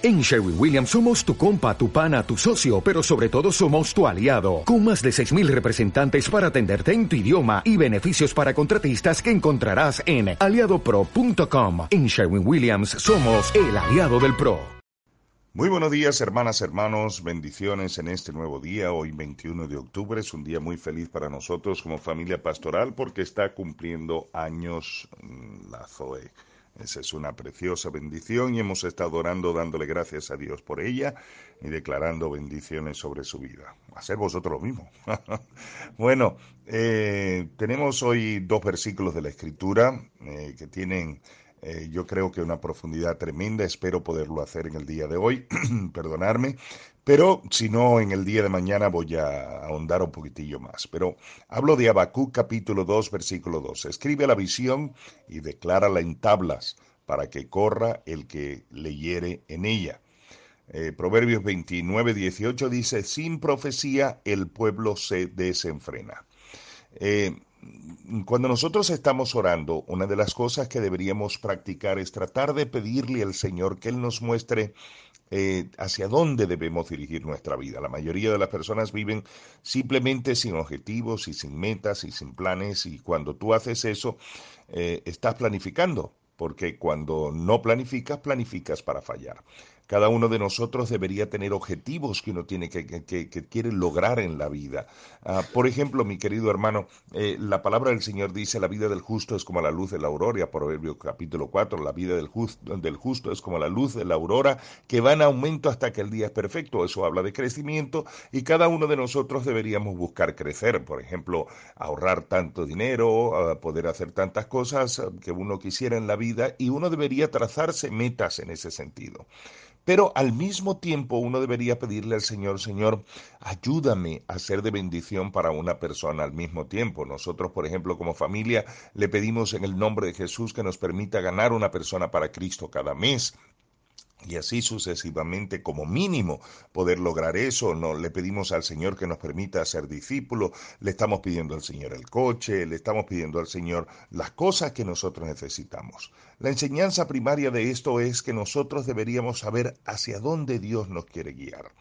En Sherwin Williams somos tu compa, tu pana, tu socio, pero sobre todo somos tu aliado, con más de 6.000 representantes para atenderte en tu idioma y beneficios para contratistas que encontrarás en aliadopro.com. En Sherwin Williams somos el aliado del PRO. Muy buenos días, hermanas, hermanos, bendiciones en este nuevo día. Hoy 21 de octubre es un día muy feliz para nosotros como familia pastoral porque está cumpliendo años mm, la Zoe. Esa es una preciosa bendición y hemos estado orando dándole gracias a Dios por ella y declarando bendiciones sobre su vida. Hacer vosotros lo mismo. bueno, eh, tenemos hoy dos versículos de la Escritura eh, que tienen eh, yo creo que una profundidad tremenda. Espero poderlo hacer en el día de hoy. Perdonarme. Pero si no, en el día de mañana voy a ahondar un poquitillo más. Pero hablo de Habacuc capítulo 2, versículo 2. Escribe la visión y declárala en tablas para que corra el que leyere en ella. Eh, Proverbios 29, 18 dice, sin profecía el pueblo se desenfrena. Eh, cuando nosotros estamos orando, una de las cosas que deberíamos practicar es tratar de pedirle al Señor que Él nos muestre eh, hacia dónde debemos dirigir nuestra vida. La mayoría de las personas viven simplemente sin objetivos y sin metas y sin planes y cuando tú haces eso, eh, estás planificando, porque cuando no planificas, planificas para fallar. Cada uno de nosotros debería tener objetivos que uno tiene que, que, quiere lograr en la vida. Ah, por ejemplo, mi querido hermano, eh, la palabra del Señor dice, la vida del justo es como la luz de la aurora, Proverbios capítulo 4, la vida del justo es como la luz de la aurora que va en aumento hasta que el día es perfecto. Eso habla de crecimiento y cada uno de nosotros deberíamos buscar crecer. Por ejemplo, ahorrar tanto dinero, ah, poder hacer tantas cosas que uno quisiera en la vida y uno debería trazarse metas en ese sentido. Pero al mismo tiempo uno debería pedirle al Señor, Señor, ayúdame a ser de bendición para una persona al mismo tiempo. Nosotros, por ejemplo, como familia, le pedimos en el nombre de Jesús que nos permita ganar una persona para Cristo cada mes y así sucesivamente como mínimo poder lograr eso. No le pedimos al Señor que nos permita ser discípulos, le estamos pidiendo al Señor el coche, le estamos pidiendo al Señor las cosas que nosotros necesitamos. La enseñanza primaria de esto es que nosotros deberíamos saber hacia dónde Dios nos quiere guiar.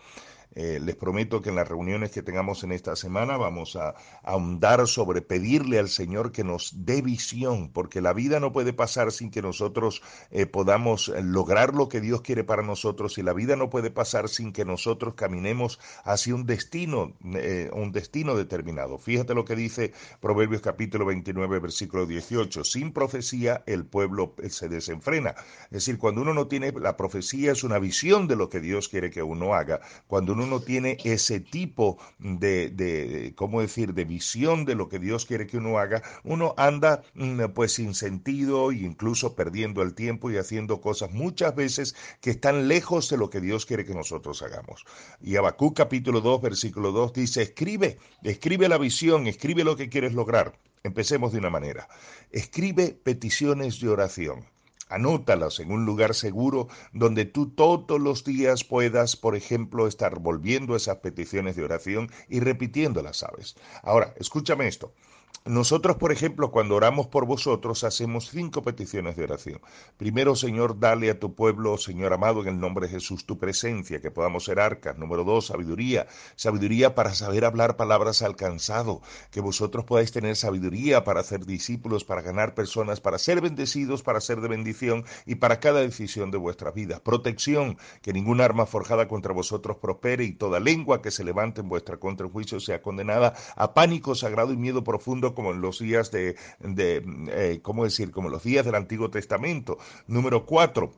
Eh, les prometo que en las reuniones que tengamos en esta semana vamos a, ahondar sobre pedirle al Señor que nos dé visión, porque la vida no puede pasar sin que nosotros eh, podamos eh, lograr lo que Dios quiere para nosotros y la vida no puede pasar sin que nosotros caminemos hacia un destino, un destino determinado. Fíjate lo que dice Proverbios capítulo 29, versículo 18. Sin profecía el pueblo se desenfrena. Es decir, cuando uno no tiene la profecía es una visión de lo que Dios quiere que uno haga. Cuando uno no tiene ese tipo de, de, ¿cómo decir?, de visión de lo que Dios quiere que uno haga, uno anda mm, pues sin sentido e incluso perdiendo el tiempo y haciendo cosas muchas veces que están lejos de lo que Dios quiere que nosotros hagamos. Y Habacuc capítulo 2, versículo 2 dice, escribe, escribe la visión, escribe lo que quieres lograr. Empecemos de una manera. Escribe peticiones de oración. Anótalas en un lugar seguro donde tú todos los días puedas, por ejemplo, estar volviendo esas peticiones de oración y repitiéndolas, ¿sabes? Ahora, escúchame esto. Nosotros, por ejemplo, cuando oramos por vosotros, hacemos cinco peticiones de oración. Primero, Señor, dale a tu pueblo, Señor amado, en el nombre de Jesús, tu presencia, que podamos ser arcas. Número dos, sabiduría. Sabiduría para saber hablar palabras alcanzado. Que vosotros podáis tener sabiduría para hacer discípulos, para ganar personas, para ser bendecidos, para ser de bendición y para cada decisión de vuestra vida. Protección, que ninguna arma forjada contra vosotros prospere y toda lengua que se levante en vuestra contra el juicio sea condenada a pánico sagrado y miedo profundo como en los días de, de eh, ¿cómo decir? Como los días del Antiguo Testamento. Número cuatro,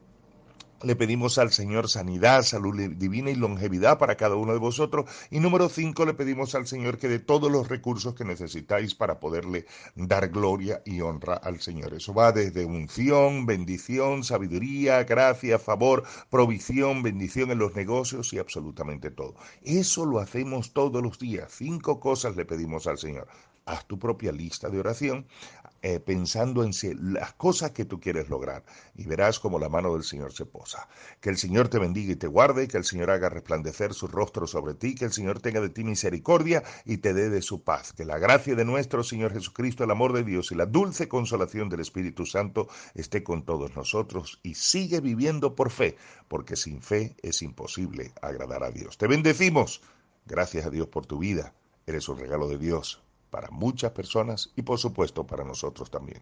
le pedimos al Señor sanidad, salud divina y longevidad para cada uno de vosotros. Y número cinco, le pedimos al Señor que dé todos los recursos que necesitáis para poderle dar gloria y honra al Señor. Eso va desde unción, bendición, sabiduría, gracia, favor, provisión, bendición en los negocios y absolutamente todo. Eso lo hacemos todos los días. Cinco cosas le pedimos al Señor. haz tu propia lista de oración eh, pensando en las cosas que tú quieres lograr y verás como la mano del Señor se posa. Que el Señor te bendiga y te guarde, que el Señor haga resplandecer su rostro sobre ti, que el Señor tenga de ti misericordia y te dé de su paz. Que la gracia de nuestro Señor Jesucristo, el amor de Dios y la dulce consolación del Espíritu Santo esté con todos nosotros y sigue viviendo por fe, porque sin fe es imposible agradar a Dios. Te bendecimos. Gracias a Dios por tu vida. Eres un regalo de Dios para muchas personas y por supuesto para nosotros también.